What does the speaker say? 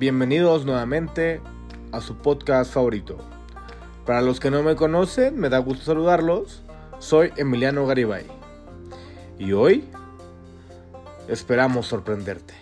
Bienvenidos nuevamente a su podcast favorito. Para los que no me conocen, me da gusto saludarlos. Soy Emiliano Garibay. Y hoy esperamos sorprenderte.